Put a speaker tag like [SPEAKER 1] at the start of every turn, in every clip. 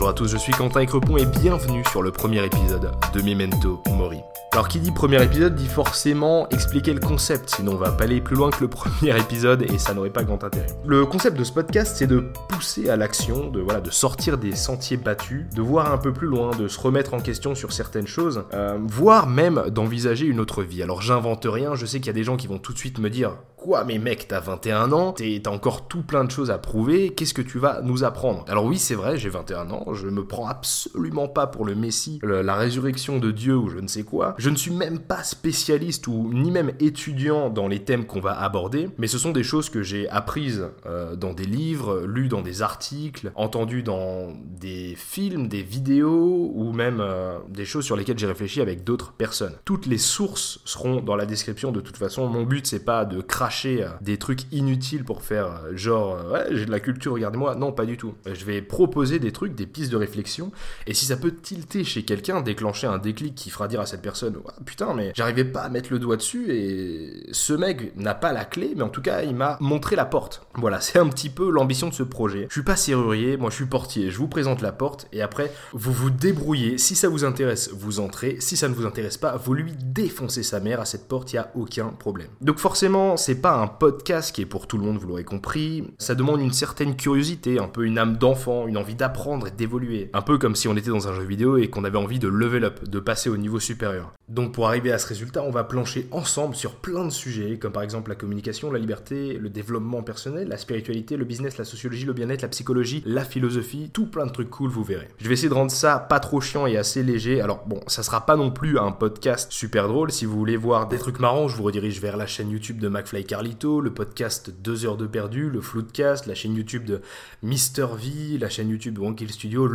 [SPEAKER 1] Bonjour à tous, je suis Quentin Crepon et bienvenue sur le premier épisode de Memento Mori. Alors qui dit premier épisode dit forcément expliquer le concept, sinon on va pas aller plus loin que le premier épisode et ça n'aurait pas grand intérêt. Le concept de ce podcast c'est de pousser à l'action, de voilà, de sortir des sentiers battus, de voir un peu plus loin, de se remettre en question sur certaines choses, euh, voire même d'envisager une autre vie. Alors j'invente rien, je sais qu'il y a des gens qui vont tout de suite me dire Quoi mais mec, t'as 21 ans, t'as encore tout plein de choses à prouver, qu'est-ce que tu vas nous apprendre? Alors oui c'est vrai, j'ai 21 ans, je me prends absolument pas pour le Messie, la résurrection de Dieu ou je ne sais quoi. Ne suis même pas spécialiste ou ni même étudiant dans les thèmes qu'on va aborder, mais ce sont des choses que j'ai apprises euh, dans des livres, lues dans des articles, entendues dans des films, des vidéos ou même euh, des choses sur lesquelles j'ai réfléchi avec d'autres personnes. Toutes les sources seront dans la description de toute façon. Mon but c'est pas de cracher euh, des trucs inutiles pour faire genre ouais j'ai de la culture regardez-moi. Non pas du tout. Je vais proposer des trucs, des pistes de réflexion et si ça peut tilter chez quelqu'un, déclencher un déclic qui fera dire à cette personne putain, mais j'arrivais pas à mettre le doigt dessus et ce mec n'a pas la clé, mais en tout cas, il m'a montré la porte. Voilà, c'est un petit peu l'ambition de ce projet. Je suis pas serrurier, moi je suis portier. Je vous présente la porte et après, vous vous débrouillez. Si ça vous intéresse, vous entrez. Si ça ne vous intéresse pas, vous lui défoncez sa mère à cette porte, il y a aucun problème. Donc forcément, c'est pas un podcast qui est pour tout le monde, vous l'aurez compris. Ça demande une certaine curiosité, un peu une âme d'enfant, une envie d'apprendre et d'évoluer. Un peu comme si on était dans un jeu vidéo et qu'on avait envie de level up, de passer au niveau supérieur. Donc pour arriver à ce résultat, on va plancher ensemble sur plein de sujets, comme par exemple la communication, la liberté, le développement personnel, la spiritualité, le business, la sociologie, le bien-être, la psychologie, la philosophie, tout plein de trucs cool, vous verrez. Je vais essayer de rendre ça pas trop chiant et assez léger. Alors bon, ça sera pas non plus un podcast super drôle. Si vous voulez voir des trucs marrants, je vous redirige vers la chaîne YouTube de McFly Carlito, le podcast 2 heures de perdu, le Floodcast, la chaîne YouTube de Mister V, la chaîne YouTube de Wonkill Studio,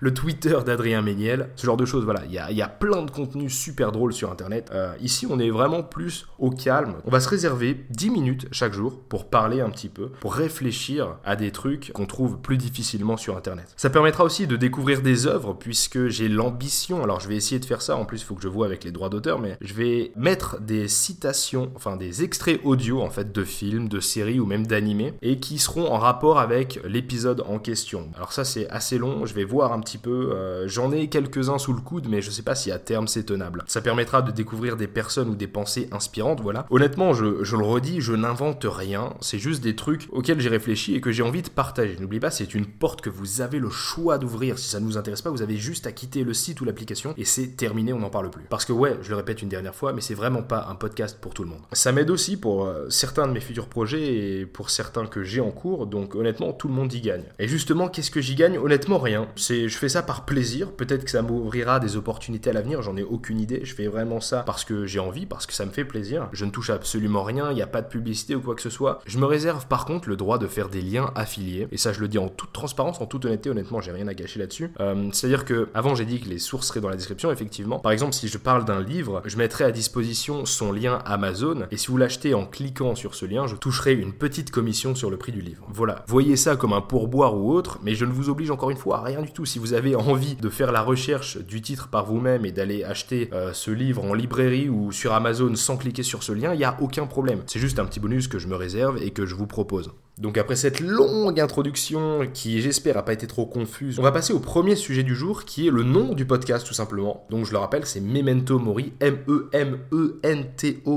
[SPEAKER 1] le, Twitter d'Adrien Méniel, ce genre de choses. Voilà, il y a, y a plein de contenus super drôle sur Internet. Euh, ici, on est vraiment plus au calme. On va se réserver 10 minutes chaque jour pour parler un petit peu, pour réfléchir à des trucs qu'on trouve plus difficilement sur Internet. Ça permettra aussi de découvrir des œuvres, puisque j'ai l'ambition, alors je vais essayer de faire ça, en plus il faut que je vois avec les droits d'auteur, mais je vais mettre des citations, enfin des extraits audio en fait de films, de séries ou même d'animés, et qui seront en rapport avec l'épisode en question. Alors ça c'est assez long, je vais voir un petit peu, euh, j'en ai quelques-uns sous le coude, mais je sais pas si à terme c'est tenable. Ça permettra de découvrir des personnes ou des pensées inspirantes, voilà. Honnêtement, je, le redis, je n'invente rien, c'est juste des trucs auxquels j'ai réfléchi et que j'ai envie de partager. N'oublie pas, c'est une porte que vous avez le choix d'ouvrir. Si ça ne vous intéresse pas, vous avez juste à quitter le site ou l'application et c'est terminé, on n'en parle plus. Parce que ouais, je le répète une dernière fois, mais c'est vraiment pas un podcast pour tout le monde. Ça m'aide aussi pour euh, certains de mes futurs projets et pour certains que j'ai en cours, donc honnêtement, tout le monde y gagne. Et justement, qu'est-ce que j'y gagne? Honnêtement, rien. C'est, je fais ça par plaisir. Peut-être que ça m'ouvrira des opportunités à l'avenir, j'en ai aucune idée. Je fais vraiment ça parce que j'ai envie, parce que ça me fait plaisir. Je ne touche absolument rien, il n'y a pas de publicité ou quoi que ce soit. Je me réserve par contre le droit de faire des liens affiliés. Et ça, je le dis en toute transparence, en toute honnêteté. Honnêtement, j'ai rien à gâcher là-dessus. Euh, c'est-à-dire que avant, j'ai dit que les sources seraient dans la description, effectivement. Par exemple, si je parle d'un livre, je mettrai à disposition son lien Amazon. Et si vous l'achetez en cliquant sur ce lien, je toucherai une petite commission sur le prix du livre. Voilà. Voyez ça comme un pourboire ou autre, mais je ne vous oblige encore une fois à rien du tout. Si vous avez envie de faire la recherche du titre par vous-même et d'aller acheter euh, ce livre en librairie ou sur Amazon sans cliquer sur ce lien, il n'y a aucun problème. C'est juste un petit bonus que je me réserve et que je vous propose. Donc après cette longue introduction qui j'espère n'a pas été trop confuse, on va passer au premier sujet du jour qui est le nom du podcast tout simplement. Donc je le rappelle, c'est Memento Mori, M-E-M-E-N-T-O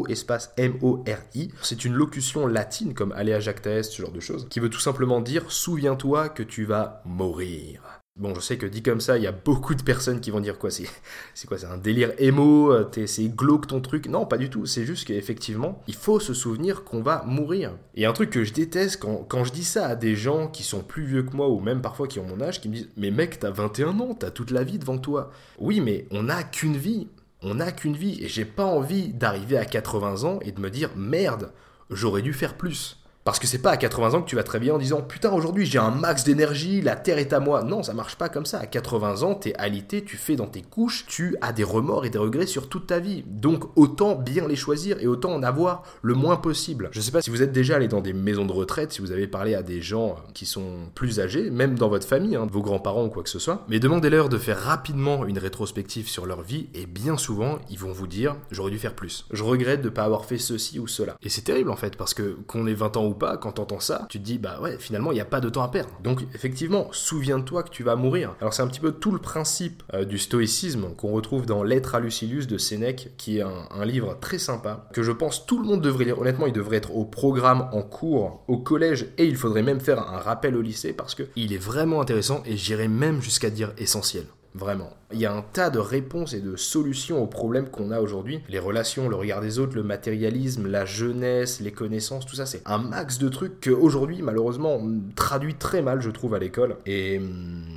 [SPEAKER 1] espace M-O-R-I. C'est une locution latine comme Alea Jacta ce genre de choses, qui veut tout simplement dire souviens-toi que tu vas mourir. Bon, je sais que dit comme ça, il y a beaucoup de personnes qui vont dire quoi C'est quoi C'est un délire émo euh, C'est glauque ton truc Non, pas du tout. C'est juste qu'effectivement, il faut se souvenir qu'on va mourir. Et un truc que je déteste quand, quand, je dis ça à des gens qui sont plus vieux que moi ou même parfois qui ont mon âge, qui me disent Mais mec, t'as 21 ans, t'as toute la vie devant toi. Oui, mais on n'a qu'une vie. On n'a qu'une vie. Et j'ai pas envie d'arriver à 80 ans et de me dire Merde, j'aurais dû faire plus. Parce que c'est pas à 80 ans que tu vas très bien en disant putain aujourd'hui j'ai un max d'énergie, la terre est à moi. Non, ça marche pas comme ça. À 80 ans, t'es alité, tu fais dans tes couches, tu as des remords et des regrets sur toute ta vie. Donc autant bien les choisir et autant en avoir le moins possible. Je sais pas si vous êtes déjà allé dans des maisons de retraite, si vous avez parlé à des gens qui sont plus âgés, même dans votre famille, hein, vos grands-parents ou quoi que ce soit, mais demandez-leur de faire rapidement une rétrospective sur leur vie et bien souvent ils vont vous dire j'aurais dû faire plus. Je regrette de pas avoir fait ceci ou cela. Et c'est terrible en fait parce que qu'on ait 20 ans ou pas, quand t'entends ça, tu te dis, bah ouais, finalement, il n'y a pas de temps à perdre. Donc, effectivement, souviens-toi que tu vas mourir. Alors, c'est un petit peu tout le principe euh, du stoïcisme qu'on retrouve dans L'être à Lucilius de Sénèque, qui est un, un livre très sympa, que je pense tout le monde devrait lire. Honnêtement, il devrait être au programme, en cours, au collège, et il faudrait même faire un rappel au lycée, parce qu'il est vraiment intéressant, et j'irais même jusqu'à dire essentiel. Vraiment. Il y a un tas de réponses et de solutions aux problèmes qu'on a aujourd'hui. Les relations, le regard des autres, le matérialisme, la jeunesse, les connaissances, tout ça, c'est un max de trucs qu'aujourd'hui, malheureusement, on traduit très mal, je trouve, à l'école. Et,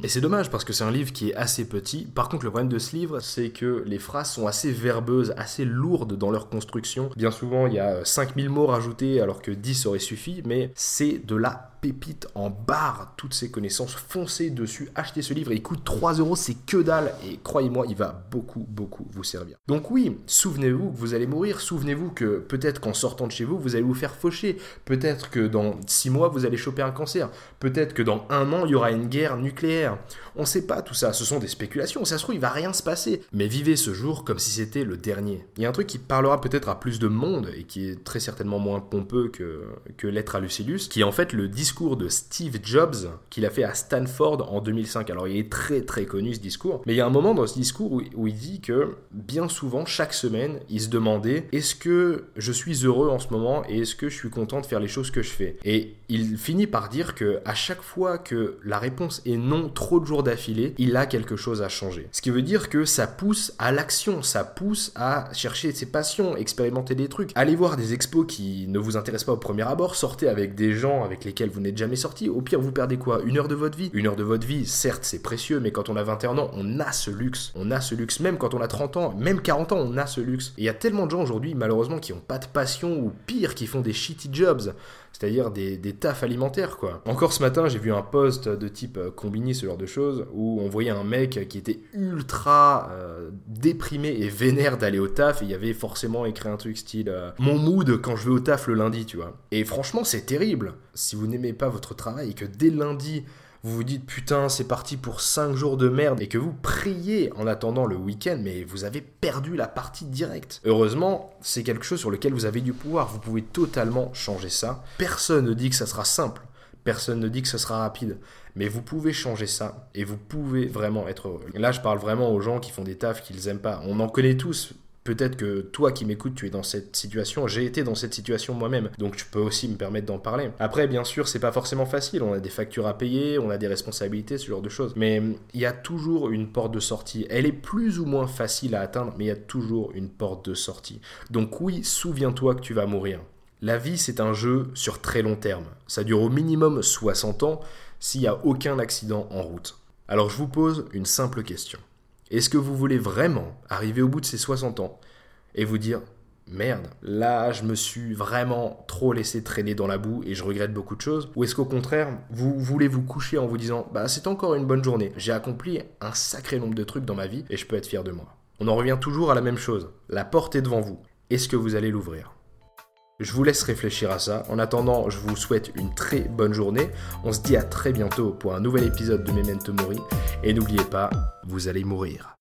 [SPEAKER 1] et c'est dommage parce que c'est un livre qui est assez petit. Par contre, le problème de ce livre, c'est que les phrases sont assez verbeuses, assez lourdes dans leur construction. Bien souvent, il y a 5000 mots rajoutés alors que 10 auraient suffi, mais c'est de la pépite en barre toutes ces connaissances, foncez dessus, achetez ce livre, il coûte 3 euros, c'est que dalle, et croyez-moi, il va beaucoup, beaucoup vous servir. Donc oui, souvenez-vous que vous allez mourir, souvenez-vous que peut-être qu'en sortant de chez vous, vous allez vous faire faucher, peut-être que dans 6 mois, vous allez choper un cancer, peut-être que dans un an, il y aura une guerre nucléaire. On sait pas tout ça, ce sont des spéculations, ça se trouve, il va rien se passer. Mais vivez ce jour comme si c'était le dernier. Il y a un truc qui parlera peut-être à plus de monde, et qui est très certainement moins pompeux que, que l'être à Lucilius, qui est en fait le discours de Steve Jobs qu'il a fait à Stanford en 2005. Alors il est très très connu ce discours, mais il y a un moment dans ce discours où, il dit que bien souvent, chaque semaine, il se demandait est-ce que je suis heureux en ce moment et est-ce que je suis content de faire les choses que je fais? Et il finit par dire que à chaque fois que la réponse est non trop de jours d'affilée, il a quelque chose à changer. Ce qui veut dire que ça pousse à l'action, ça pousse à chercher ses passions, expérimenter des trucs, aller voir des expos qui ne vous intéressent pas au premier abord, sortez avec des gens avec lesquels vous n'êtes jamais sorti. Au pire, vous perdez quoi? Une heure de votre vie? Une heure de votre vie, certes, c'est précieux, mais quand on a 21 ans, on a ce luxe. On a ce luxe. Même quand on a 30 ans, même 40 ans, on a ce luxe. Et il y a tellement de gens aujourd'hui, malheureusement, qui n'ont pas de passion ou pire, qui font des shitty jobs c'est-à-dire des, des tafs alimentaires quoi. Encore ce matin, j'ai vu un post de type euh, combini, ce genre de choses, où on voyait un mec qui était ultra euh, déprimé et vénère d'aller au taf, et il y avait forcément écrit un truc style euh, Mon mood quand je vais au taf le lundi, tu vois. Et franchement, c'est terrible. Si vous n'aimez pas votre travail et que dès lundi, vous vous dites putain c'est parti pour 5 jours de merde et que vous priez en attendant le week-end mais vous avez perdu la partie directe. Heureusement c'est quelque chose sur lequel vous avez du pouvoir, vous pouvez totalement changer ça. Personne ne dit que ça sera simple, personne ne dit que ça sera rapide, mais vous pouvez changer ça et vous pouvez vraiment être heureux. là je parle vraiment aux gens qui font des tafs qu'ils aiment pas. On en connaît tous Peut-être que toi qui m'écoutes, tu es dans cette situation. J'ai été dans cette situation moi-même, donc tu peux aussi me permettre d'en parler. Après, bien sûr, c'est pas forcément facile. On a des factures à payer, on a des responsabilités, ce genre de choses. Mais il y a toujours une porte de sortie. Elle est plus ou moins facile à atteindre, mais il y a toujours une porte de sortie. Donc oui, souviens-toi que tu vas mourir. La vie, c'est un jeu sur très long terme. Ça dure au minimum 60 ans s'il n'y a aucun accident en route. Alors je vous pose une simple question. Est-ce que vous voulez vraiment arriver au bout de ces 60 ans et vous dire merde, là je me suis vraiment trop laissé traîner dans la boue et je regrette beaucoup de choses? Ou est-ce qu'au contraire, vous voulez vous coucher en vous disant bah c'est encore une bonne journée, j'ai accompli un sacré nombre de trucs dans ma vie et je peux être fier de moi? On en revient toujours à la même chose, la porte est devant vous. Est-ce que vous allez l'ouvrir? Je vous laisse réfléchir à ça. En attendant, je vous souhaite une très bonne journée. On se dit à très bientôt pour un nouvel épisode de Memento Mori. Et n'oubliez pas, vous allez mourir.